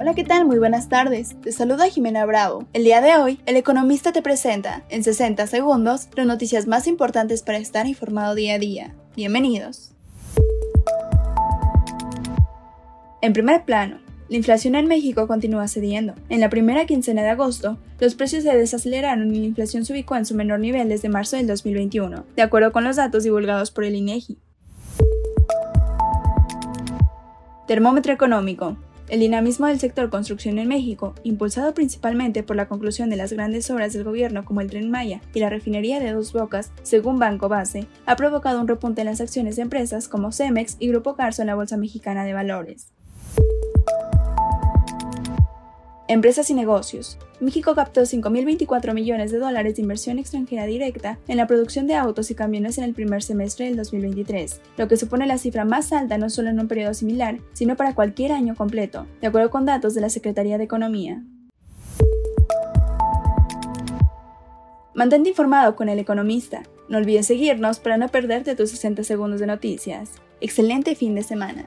Hola, ¿qué tal? Muy buenas tardes. Te saluda Jimena Bravo. El día de hoy, el economista te presenta, en 60 segundos, las noticias más importantes para estar informado día a día. Bienvenidos. En primer plano, la inflación en México continúa cediendo. En la primera quincena de agosto, los precios se desaceleraron y la inflación se ubicó en su menor nivel desde marzo del 2021, de acuerdo con los datos divulgados por el INEGI. Termómetro económico. El dinamismo del sector construcción en México, impulsado principalmente por la conclusión de las grandes obras del gobierno como el Tren Maya y la refinería de Dos Bocas, según Banco Base, ha provocado un repunte en las acciones de empresas como Cemex y Grupo Carso en la Bolsa Mexicana de Valores. Empresas y negocios. México captó 5.024 millones de dólares de inversión extranjera directa en la producción de autos y camiones en el primer semestre del 2023, lo que supone la cifra más alta no solo en un periodo similar, sino para cualquier año completo, de acuerdo con datos de la Secretaría de Economía. Mantente informado con el economista. No olvides seguirnos para no perderte tus 60 segundos de noticias. Excelente fin de semana.